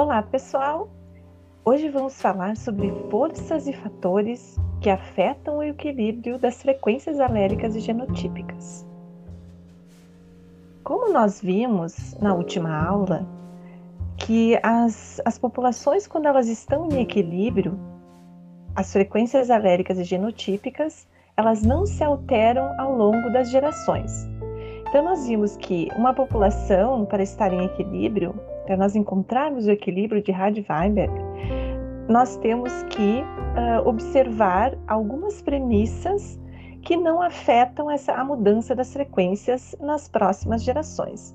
Olá, pessoal! Hoje vamos falar sobre forças e fatores que afetam o equilíbrio das frequências aléricas e genotípicas. Como nós vimos na última aula, que as, as populações, quando elas estão em equilíbrio, as frequências aléricas e genotípicas, elas não se alteram ao longo das gerações. Então, nós vimos que uma população, para estar em equilíbrio, para nós encontrarmos o equilíbrio de Rad-Weinberg, nós temos que uh, observar algumas premissas que não afetam essa, a mudança das frequências nas próximas gerações.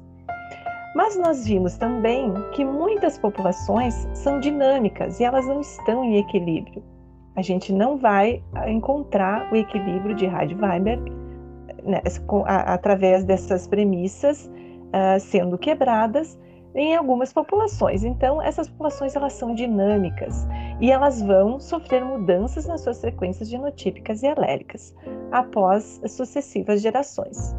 Mas nós vimos também que muitas populações são dinâmicas e elas não estão em equilíbrio. A gente não vai encontrar o equilíbrio de Rad-Weinberg né, através dessas premissas uh, sendo quebradas em algumas populações. Então, essas populações elas são dinâmicas e elas vão sofrer mudanças nas suas frequências genotípicas e aléricas após sucessivas gerações.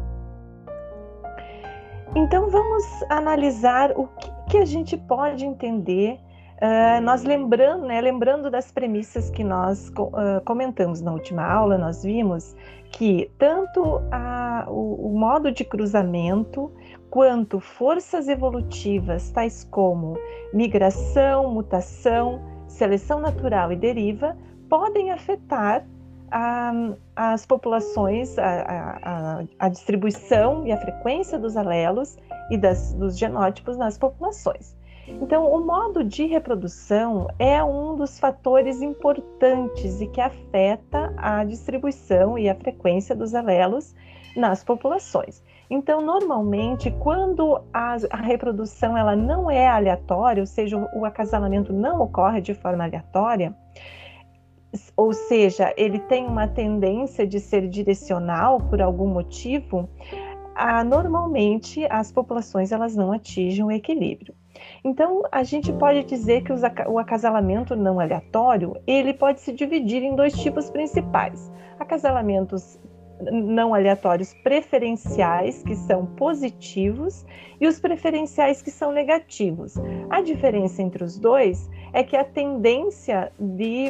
Então, vamos analisar o que, que a gente pode entender. Uh, nós lembrando, né, lembrando das premissas que nós uh, comentamos na última aula, nós vimos que tanto a, o, o modo de cruzamento quanto forças evolutivas tais como migração, mutação, seleção natural e deriva podem afetar a, as populações, a, a, a, distribuição e a frequência dos alelos e das, dos genótipos nas populações. Então, o modo de reprodução é um dos fatores importantes e que afeta a distribuição e a frequência dos alelos nas populações. Então, normalmente, quando a, a, reprodução ela não é aleatória, ou seja, o, acasalamento não ocorre de forma aleatória, ou seja, ele tem uma tendência de ser direcional por algum motivo, a, normalmente as populações elas não atingem o equilíbrio. Então, a gente pode dizer que o acasalamento não aleatório, ele pode se dividir em dois tipos principais. Acasalamentos não aleatórios preferenciais, que são positivos, e os preferenciais, que são negativos. A diferença entre os dois é que a tendência de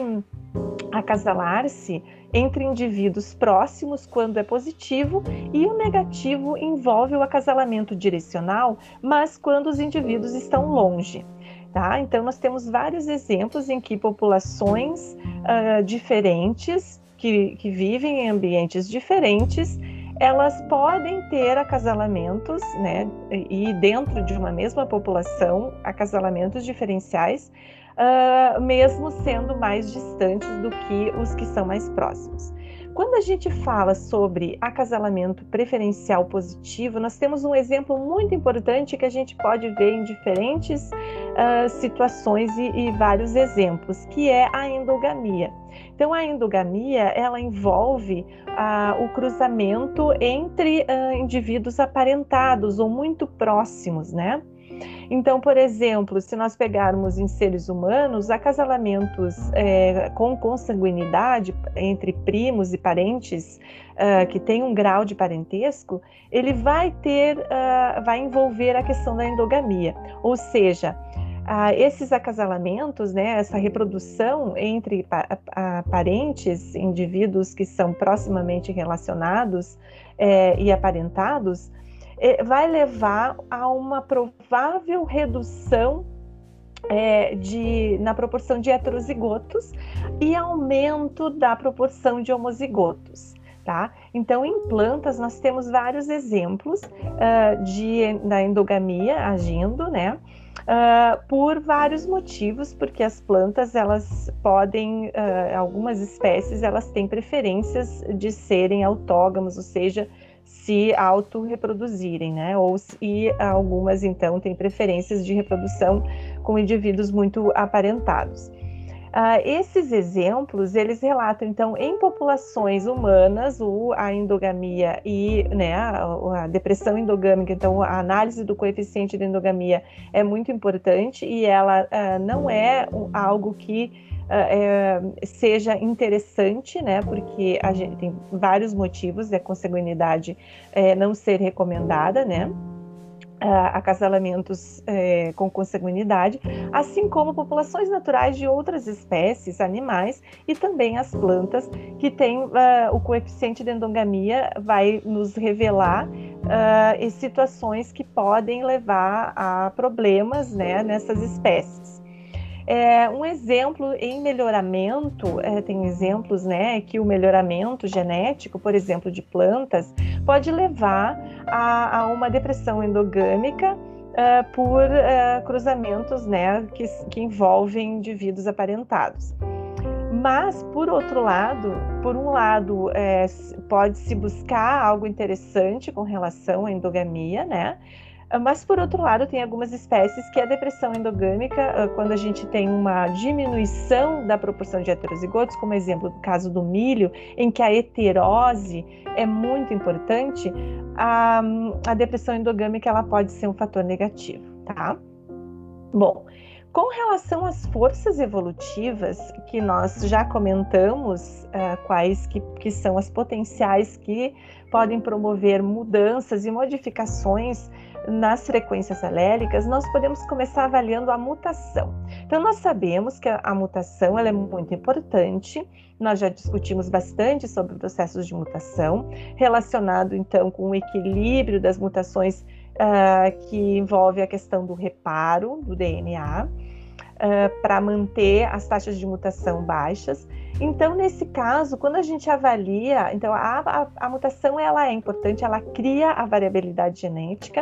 acasalar-se entre indivíduos próximos quando é positivo e o negativo envolve o acasalamento direcional, mas quando os indivíduos estão longe. Tá? Então, nós temos vários exemplos em que populações uh, diferentes que, que vivem em ambientes diferentes, elas podem ter acasalamentos, né, e dentro de uma mesma população, acasalamentos diferenciais, uh, mesmo sendo mais distantes do que os que são mais próximos. Quando a gente fala sobre acasalamento preferencial positivo, nós temos um exemplo muito importante que a gente pode ver em diferentes uh, situações e, e vários exemplos, que é a endogamia. Então, a endogamia ela envolve uh, o cruzamento entre indivíduos aparentados ou muito próximos, né? Então, por exemplo, se nós pegarmos em seres humanos, acasalamentos é, com consanguinidade entre primos e parentes uh, que têm um grau de parentesco, ele vai ter, uh, vai envolver a questão da endogamia, ou seja, esses acasalamentos, né, essa reprodução entre pa parentes, indivíduos que são proximamente relacionados é, e aparentados, vai levar a uma provável redução é, de, na proporção de heterozigotos e aumento da proporção de homozigotos. Tá? Então, em plantas, nós temos vários exemplos uh, de, da endogamia agindo, né? Uh, por vários motivos, porque as plantas elas podem, uh, algumas espécies elas têm preferências de serem autógamos, ou seja, se autorreproduzirem, né? Ou se algumas então têm preferências de reprodução com indivíduos muito aparentados. Uh, esses exemplos eles relatam então em populações humanas o, a endogamia e né, a, a, depressão endogâmica. Então a análise do coeficiente de endogamia é muito importante e ela uh, não é algo que é, seja interessante, né? Porque a gente tem vários motivos da consanguinidade é, não ser recomendada, né? acasalamentos é, com consanguinidade, assim como populações naturais de outras espécies animais e também as plantas, que têm uh, o coeficiente de endogamia, vai nos revelar uh, situações que podem levar a problemas né, nessas espécies. É, um exemplo em melhoramento, é, tem exemplos né, que o melhoramento genético, por exemplo, de plantas, pode levar a, a uma depressão endogâmica uh, por uh, cruzamentos né, que, que envolvem indivíduos aparentados. Mas, por outro lado, por um lado, é, pode-se buscar algo interessante com relação à endogamia, né? Ah, mas, por outro lado, tem algumas espécies que a depressão endogâmica, ah, quando a gente tem uma diminuição da proporção de heterozigotos, como exemplo do caso do milho, em que a heterose é muito importante, a, a depressão endogâmica ela pode ser um fator negativo, tá? Bom, com relação às forças evolutivas, que nós já comentamos, uh, quais que, que são as potenciais que podem promover mudanças e modificações nas frequências alélicas, nós podemos começar avaliando a mutação. Então, nós sabemos que a, mutação ela é muito importante, nós já discutimos bastante sobre processos de mutação, relacionado então com o equilíbrio das mutações uh, que envolve a questão do reparo do DNA uh, para manter as taxas de mutação baixas. Então, nesse caso, quando a gente avalia, então a, a, a, mutação ela é importante, ela cria a variabilidade genética,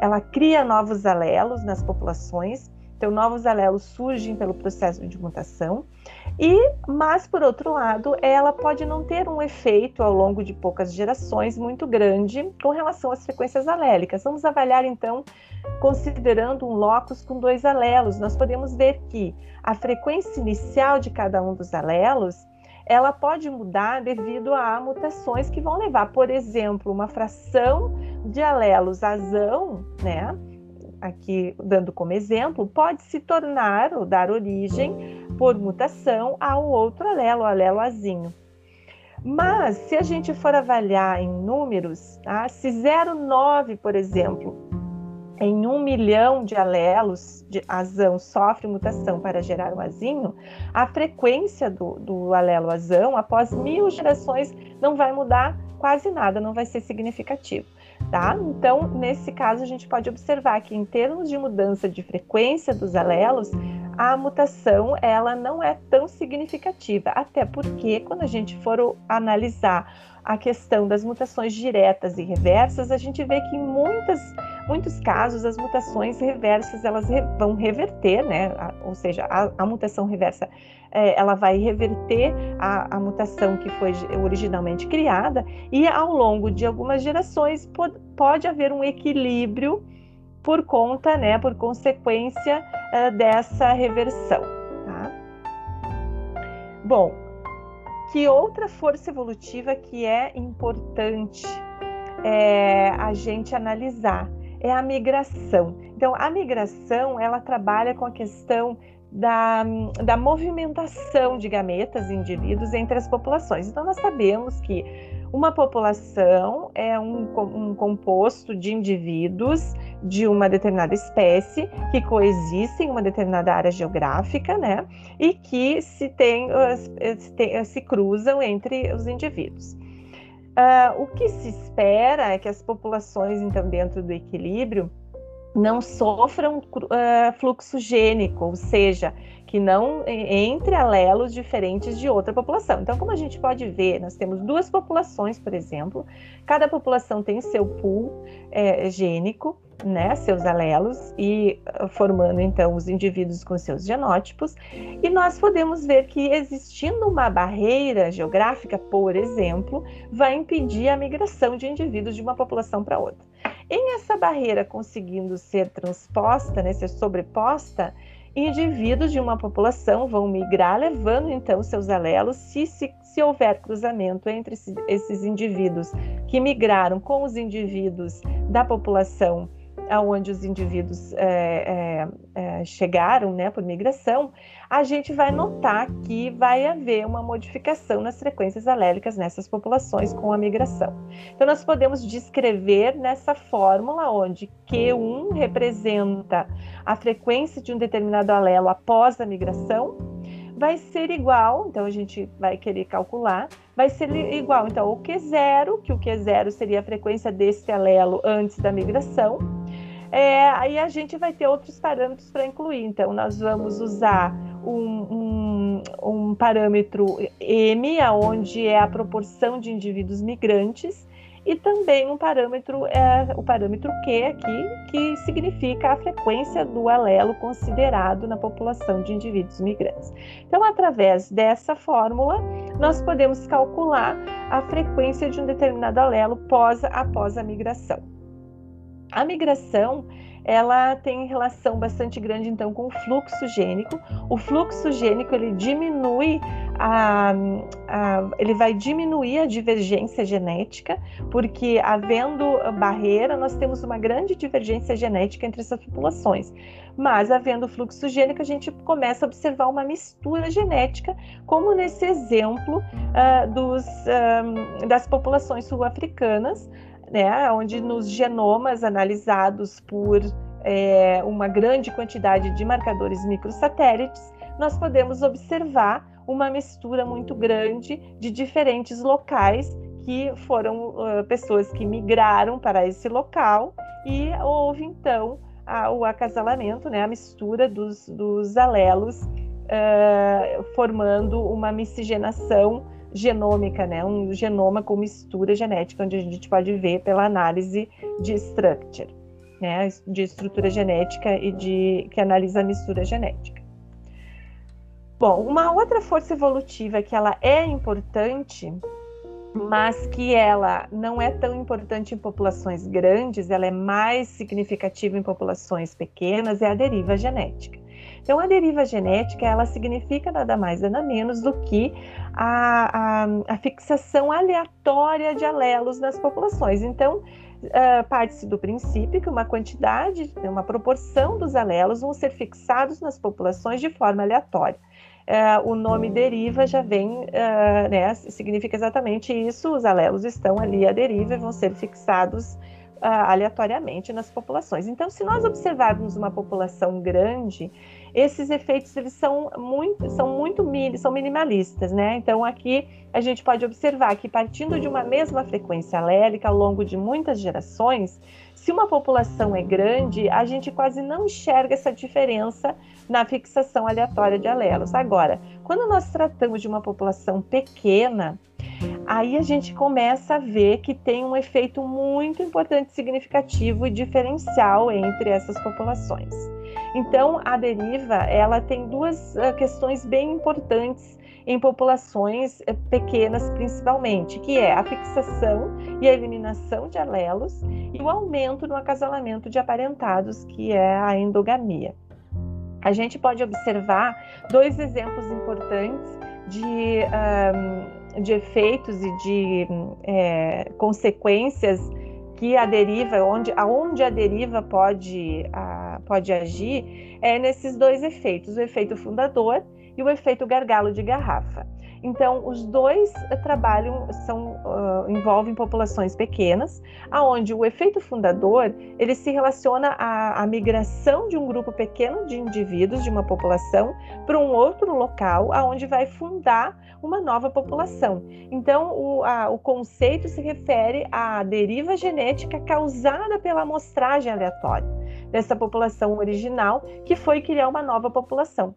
ela cria novos alelos nas populações, então novos alelos surgem pelo processo de mutação. E, mas por outro lado, ela pode não ter um efeito ao longo de poucas gerações muito grande com relação às frequências alélicas. Vamos avaliar então, considerando um locus com dois alelos, nós podemos ver que a frequência inicial de cada um dos alelos ela pode mudar devido a mutações que vão levar, por exemplo, uma fração de alelos azão, né? Aqui dando como exemplo, pode se tornar ou dar origem, por mutação, ao outro alelo, alelo azinho. Mas, se a gente for avaliar em números, tá? se 0,9, por exemplo, em um milhão de alelos de azão sofre mutação para gerar um azinho, a frequência do, do alelo azão, após mil gerações, não vai mudar quase nada, não vai ser significativo tá? Então, nesse caso, a gente pode observar que em termos de mudança de frequência dos alelos, a mutação ela não é tão significativa, até porque quando a gente for analisar a questão das mutações diretas e reversas, a gente vê que em muitas, muitos casos as mutações reversas elas vão reverter, né? Ou seja, a, a mutação reversa é, ela vai reverter a, a, mutação que foi originalmente criada e ao longo de algumas gerações pode, pode haver um equilíbrio por conta, né, por consequência uh, dessa reversão. Tá? Bom, que outra força evolutiva que é importante é, a gente analisar é a migração. Então, a migração ela trabalha com a questão da, da movimentação de gametas indivíduos entre as populações. Então, nós sabemos que uma população é um, um, composto de indivíduos de uma determinada espécie que coexistem em uma determinada área geográfica, né? E que se, tem, se, se cruzam entre os indivíduos. Uh, o que se espera é que as populações, então, dentro do equilíbrio, não sofram uh, fluxo gênico, ou seja, que não entre alelos diferentes de outra população. Então, como a gente pode ver, nós temos duas populações, por exemplo, cada população tem seu pool é, gênico, né, seus alelos, e uh, formando então os indivíduos com seus genótipos, e nós podemos ver que existindo uma barreira geográfica, por exemplo, vai impedir a migração de indivíduos de uma população para outra. Em essa barreira conseguindo ser transposta, né, ser sobreposta, indivíduos de uma população vão migrar, levando então seus alelos, se, se, se houver cruzamento entre esses indivíduos que migraram com os indivíduos da população aonde os indivíduos é, é, é, chegaram, né, por migração, a gente vai notar que vai haver uma modificação nas frequências alélicas nessas populações com a migração. Então, nós podemos descrever nessa fórmula onde Q1 representa a frequência de um determinado alelo após a migração, vai ser igual, então a gente vai querer calcular, vai ser igual, então, o Q0, que o Q0 seria a frequência desse alelo antes da migração, é, aí a gente vai ter outros parâmetros para incluir. Então, nós vamos usar um, um, um, parâmetro M, onde é a proporção de indivíduos migrantes, e também um parâmetro, é, o parâmetro Q aqui, que significa a frequência do alelo considerado na população de indivíduos migrantes. Então, através dessa fórmula, nós podemos calcular a frequência de um determinado alelo pós, após a migração. A migração ela tem relação bastante grande então com o fluxo gênico. O fluxo gênico ele diminui a, a, ele vai diminuir a divergência genética, porque havendo barreira, nós temos uma grande divergência genética entre essas populações. Mas havendo fluxo gênico, a gente começa a observar uma mistura genética, como nesse exemplo uh, dos, um, das populações sul-africanas, né, onde nos genomas analisados por é, uma grande quantidade de marcadores microsatélites, nós podemos observar uma mistura muito grande de diferentes locais que foram uh, pessoas que migraram para esse local e houve então a, o acasalamento, né, a mistura dos, dos alelos, uh, formando uma miscigenação genômica, né, um genoma com mistura genética, onde a gente pode ver pela análise de structure, né, de estrutura genética e de que analisa a mistura genética. Bom, uma outra força evolutiva que ela é importante, mas que ela não é tão importante em populações grandes, ela é mais significativa em populações pequenas, é a deriva genética. Então, a deriva genética, ela significa nada mais, nada menos do que a, a, a fixação aleatória de alelos nas populações. Então, uh, parte-se do princípio que uma quantidade, uma proporção dos alelos vão ser fixados nas populações de forma aleatória. Uh, o nome deriva já vem, uh, né, significa exatamente isso, os alelos estão ali à deriva e vão ser fixados aleatoriamente nas populações. Então, se nós observarmos uma população grande, esses efeitos eles são muito, são muito são minimalistas, né? Então aqui a gente pode observar que partindo de uma mesma frequência alélica ao longo de muitas gerações, se uma população é grande, a gente quase não enxerga essa diferença na fixação aleatória de alelos. Agora, quando nós tratamos de uma população pequena, aí a gente começa a ver que tem um efeito muito importante, significativo e diferencial entre essas populações. Então, a deriva, ela tem duas uh, questões bem importantes em populações uh, pequenas, principalmente, que é a fixação e a eliminação de alelos e o aumento no acasalamento de aparentados, que é a endogamia. A gente pode observar dois exemplos importantes de, um, de efeitos e de é, consequências que a deriva, onde, aonde a deriva pode, a, pode agir, é nesses dois efeitos, o efeito fundador e o efeito gargalo de garrafa. Então, os dois trabalham, são, uh, envolvem populações pequenas, aonde o efeito fundador ele se relaciona à, à, migração de um grupo pequeno de indivíduos de uma população para um outro local, aonde vai fundar uma nova população. Então, o, a, o conceito se refere à deriva genética causada pela amostragem aleatória dessa população original, que foi criar uma nova população.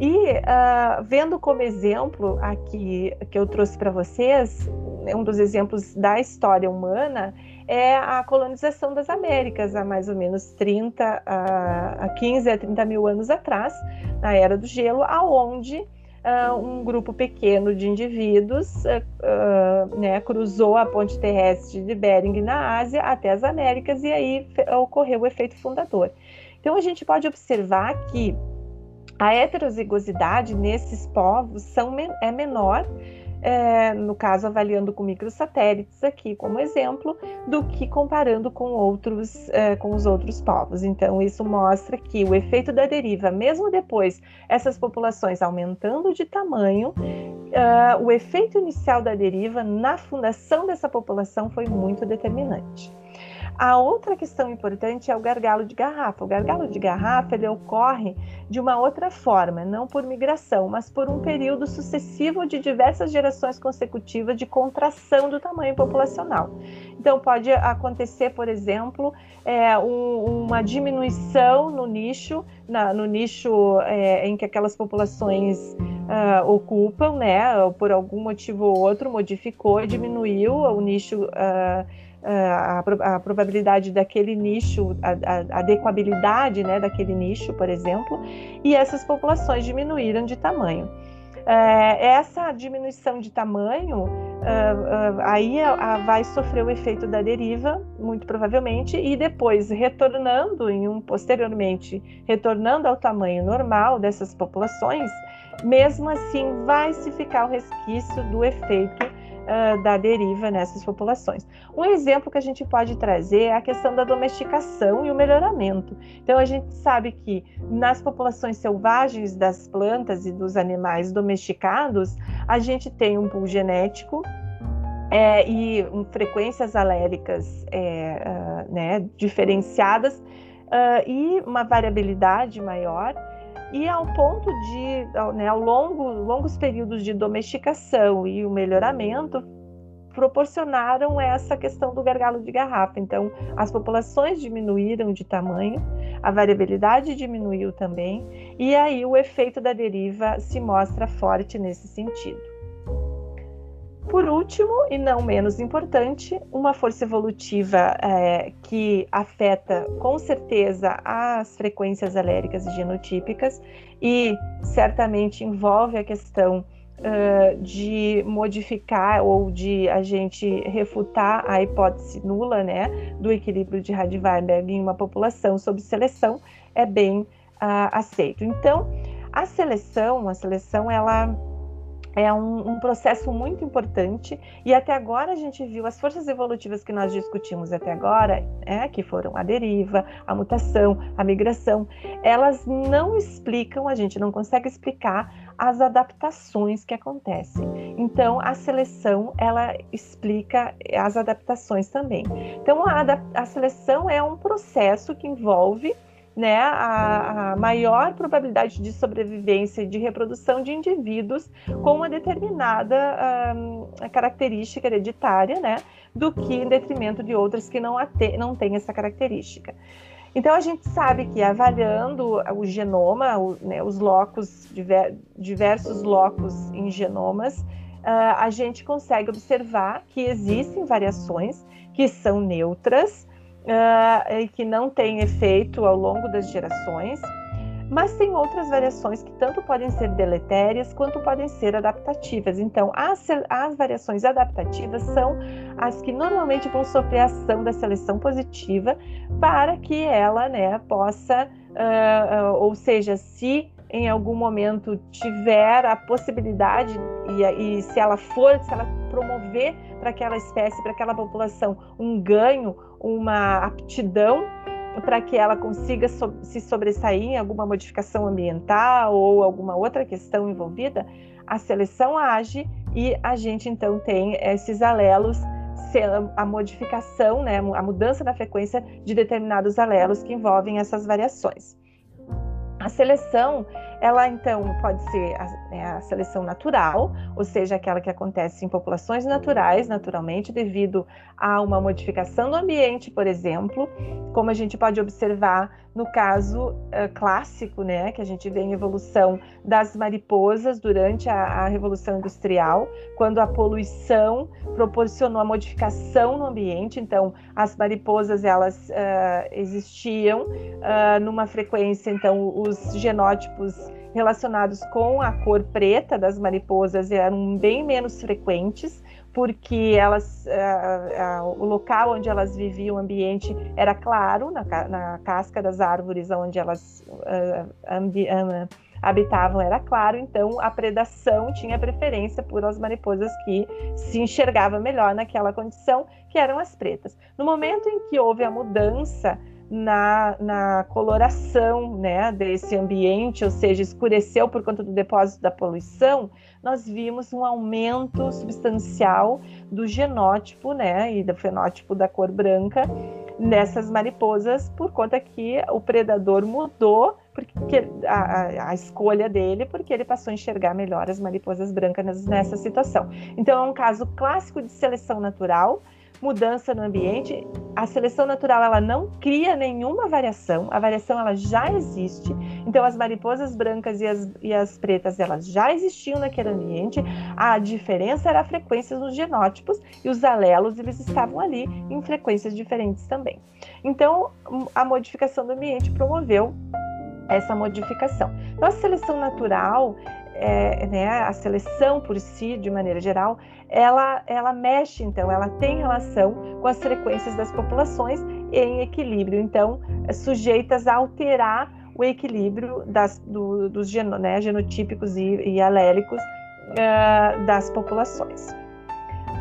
E uh, vendo como exemplo aqui que eu trouxe para vocês, um dos exemplos da história humana é a colonização das Américas há mais ou menos 30 a 15 a 30 mil anos atrás, na era do gelo, aonde uh, um grupo pequeno de indivíduos uh, né, cruzou a ponte terrestre de Bering na Ásia até as Américas e aí ocorreu o efeito fundador. Então a gente pode observar que a heterozigosidade nesses povos são, é menor é, no caso avaliando com microsatélites aqui como exemplo, do que comparando com outros, é, com os outros povos. Então isso mostra que o efeito da deriva, mesmo depois essas populações aumentando de tamanho, é, o efeito inicial da deriva na fundação dessa população foi muito determinante. A outra questão importante é o gargalo de garrafa. O gargalo de garrafa ele ocorre de uma outra forma, não por migração, mas por um período sucessivo de diversas gerações consecutivas de contração do tamanho populacional. Então, pode acontecer, por exemplo, é, um, uma diminuição no nicho, na, no nicho é, em que aquelas populações uh, ocupam, né? Por algum motivo ou outro, modificou, diminuiu o nicho. Uh, a, a, probabilidade daquele nicho, a, a, adequabilidade né, daquele nicho, por exemplo, e essas populações diminuíram de tamanho. É, essa diminuição de tamanho, uh, uh, aí vai sofrer o efeito da deriva, muito provavelmente, e depois retornando em um posteriormente, retornando ao tamanho normal dessas populações, mesmo assim vai se ficar o resquício do efeito uh, da deriva nessas populações. Um exemplo que a gente pode trazer é a questão da domesticação e o melhoramento. Então, a gente sabe que nas populações selvagens das plantas e dos animais domesticados, a gente tem um pool genético é, e um, frequências aléricas é, uh, né, diferenciadas uh, e uma variabilidade maior e ao ponto de, né, ao longo longos períodos de domesticação e o melhoramento proporcionaram essa questão do gargalo de garrafa. Então, as populações diminuíram de tamanho, a variabilidade diminuiu também, e aí o efeito da deriva se mostra forte nesse sentido. Por último, e não menos importante, uma força evolutiva é, que afeta com certeza as frequências aléricas e genotípicas e certamente envolve a questão uh, de modificar ou de a gente refutar a hipótese nula né, do equilíbrio de Radweiberg em uma população sob seleção é bem uh, aceito. Então, a seleção, a seleção ela é um, um, processo muito importante e até agora a gente viu as forças evolutivas que nós discutimos até agora, é, que foram a deriva, a mutação, a migração, elas não explicam, a gente não consegue explicar as adaptações que acontecem. Então a seleção ela explica as adaptações também. Então a, a seleção é um processo que envolve né, a, a, maior probabilidade de sobrevivência e de reprodução de indivíduos com uma determinada um, característica hereditária, né, do que em detrimento de outras que não, te, não têm essa característica. Então a gente sabe que avaliando o genoma, o, né, os locos, diver, diversos locos em genomas, uh, a gente consegue observar que existem variações que são neutras, uh, e que não tem efeito ao longo das gerações, mas tem outras variações que tanto podem ser deletérias quanto podem ser adaptativas. Então, as, as variações adaptativas são as que normalmente vão sofrer a ação da seleção positiva para que ela né, possa, uh, uh, ou seja, se em algum momento tiver a possibilidade e, e se ela for, se ela promover para aquela espécie, para aquela população um ganho, uma aptidão para que ela consiga so se sobressair em alguma modificação ambiental ou alguma outra questão envolvida, a seleção age e a gente então tem esses alelos, a modificação, né, a mudança na frequência de determinados alelos que envolvem essas variações. A seleção, ela então pode ser a, é, a, seleção natural, ou seja, aquela que acontece em populações naturais, naturalmente, devido a uma modificação do ambiente, por exemplo, como a gente pode observar no caso uh, clássico, né, que a gente vê em evolução das mariposas durante a, a, Revolução Industrial, quando a poluição proporcionou a modificação no ambiente. Então, as mariposas elas uh, existiam uh, numa frequência, então os genótipos relacionados com a cor preta das mariposas eram bem menos frequentes porque elas, uh, uh, o local onde elas viviam, o ambiente era claro, na, na casca das árvores onde elas uh, habitavam era claro, então a predação tinha preferência por as mariposas que se enxergava melhor naquela condição, que eram as pretas. No momento em que houve a mudança na, na coloração né, desse ambiente, ou seja, escureceu por conta do depósito da poluição, nós vimos um aumento substancial do genótipo né, e do fenótipo da cor branca nessas mariposas, por conta que o predador mudou porque a, a, escolha dele, porque ele passou a enxergar melhor as mariposas brancas nessa situação. Então, é um caso clássico de seleção natural mudança no ambiente, a seleção natural ela não cria nenhuma variação, a variação ela já existe. Então as mariposas brancas e as, e as pretas elas já existiam naquele ambiente. A diferença era a frequência dos genótipos e os alelos eles estavam ali em frequências diferentes também. Então a modificação do ambiente promoveu essa modificação. Então a seleção natural é, né, a seleção por si, de maneira geral, ela, ela mexe, então, ela tem relação com as frequências das populações em equilíbrio, então, sujeitas a alterar o equilíbrio das, do, dos geno, né, genotípicos e, e alélicos uh, das populações.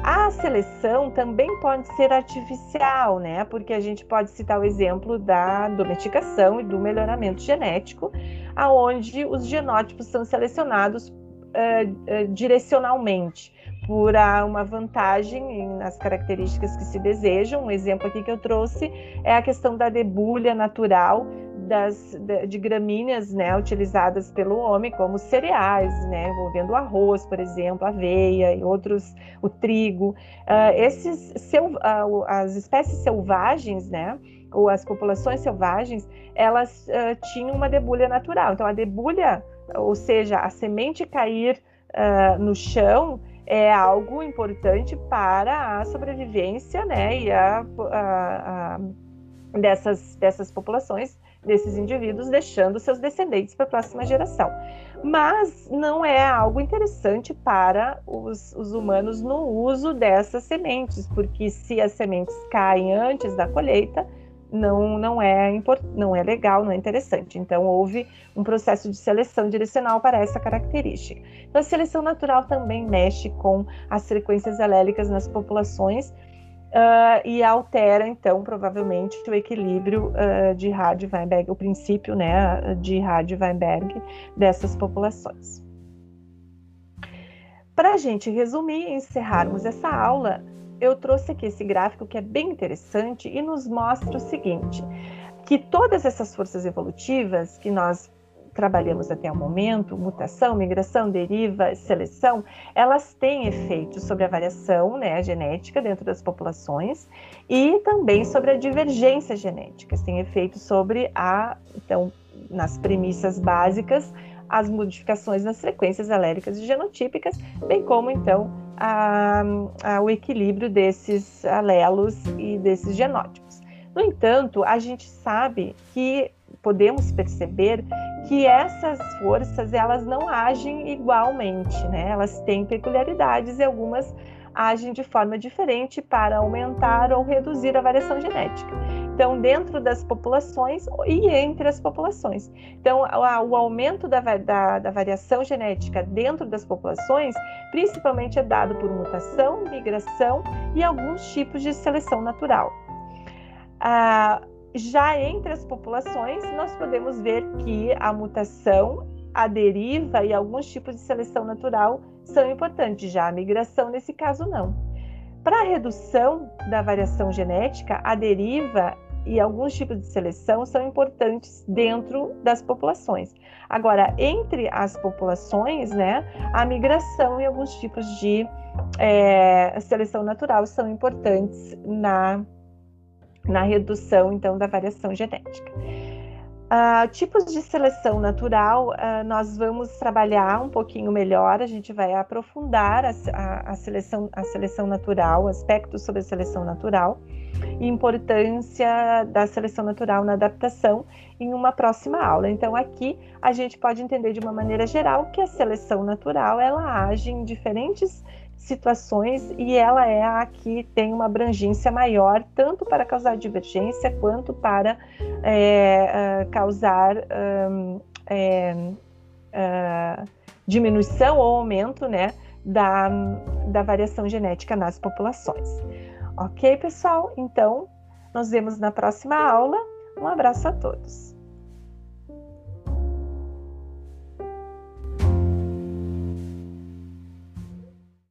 A seleção também pode ser artificial, né? Porque a gente pode citar o exemplo da domesticação e do melhoramento genético, aonde os genótipos são selecionados uh, uh, direcionalmente por uma vantagem nas características que se desejam. Um exemplo aqui que eu trouxe é a questão da debulha natural das, de gramíneas né, utilizadas pelo homem, como cereais, né, envolvendo arroz, por exemplo, aveia e outros, o trigo. Uh, esses, seu, uh, as espécies selvagens, né, ou as populações selvagens, elas uh, tinham uma debulha natural. Então, a debulha, ou seja, a semente cair no chão, é algo importante para a sobrevivência né, e a, a, a dessas, dessas populações desses indivíduos, deixando seus descendentes para a próxima geração. Mas não é algo interessante para os, os, humanos no uso dessas sementes, porque se as sementes caem antes da colheita, não, não, é, não é legal, não é interessante. Então, houve um processo de seleção direcional para essa característica. Então, a seleção natural também mexe com as frequências alélicas nas populações Uh, e altera, então, provavelmente, o equilíbrio uh, de Rádio-Weinberg, o princípio né, de Rádio-Weinberg dessas populações. Para a gente resumir e encerrarmos essa aula, eu trouxe aqui esse gráfico que é bem interessante e nos mostra o seguinte, que todas essas forças evolutivas que nós trabalhamos até o momento, mutação, migração, deriva, seleção, elas têm efeitos sobre a variação né, genética dentro das populações e também sobre a divergência genética, têm efeitos sobre a, então, nas premissas básicas, as modificações nas frequências aléricas e genotípicas, bem como então a, a, o equilíbrio desses alelos e desses genótipos. No entanto, a gente sabe que podemos perceber que essas forças elas não agem igualmente, né? Elas têm peculiaridades e algumas agem de forma diferente para aumentar ou reduzir a variação genética. Então, dentro das populações e entre as populações. Então, o aumento da, da, da variação genética dentro das populações, principalmente é dado por mutação, migração e alguns tipos de seleção natural. Ah, já entre as populações, nós podemos ver que a mutação, a deriva e alguns tipos de seleção natural são importantes, já a migração, nesse caso, não. Para a redução da variação genética, a deriva e alguns tipos de seleção são importantes dentro das populações. Agora, entre as populações, né, a migração e alguns tipos de é, seleção natural são importantes na na redução então da variação genética. Uh, tipos de seleção natural, uh, nós vamos trabalhar um pouquinho melhor, a gente vai aprofundar a, a, a, seleção, a seleção natural, aspectos sobre a seleção natural e importância da seleção natural na adaptação em uma próxima aula. Então aqui a gente pode entender de uma maneira geral que a seleção natural ela age em diferentes situações e ela é a que tem uma abrangência maior, tanto para causar divergência quanto para é, causar um, é, uh, diminuição ou aumento né, da, da variação genética nas populações. Ok, pessoal? Então, nos vemos na próxima aula. Um abraço a todos.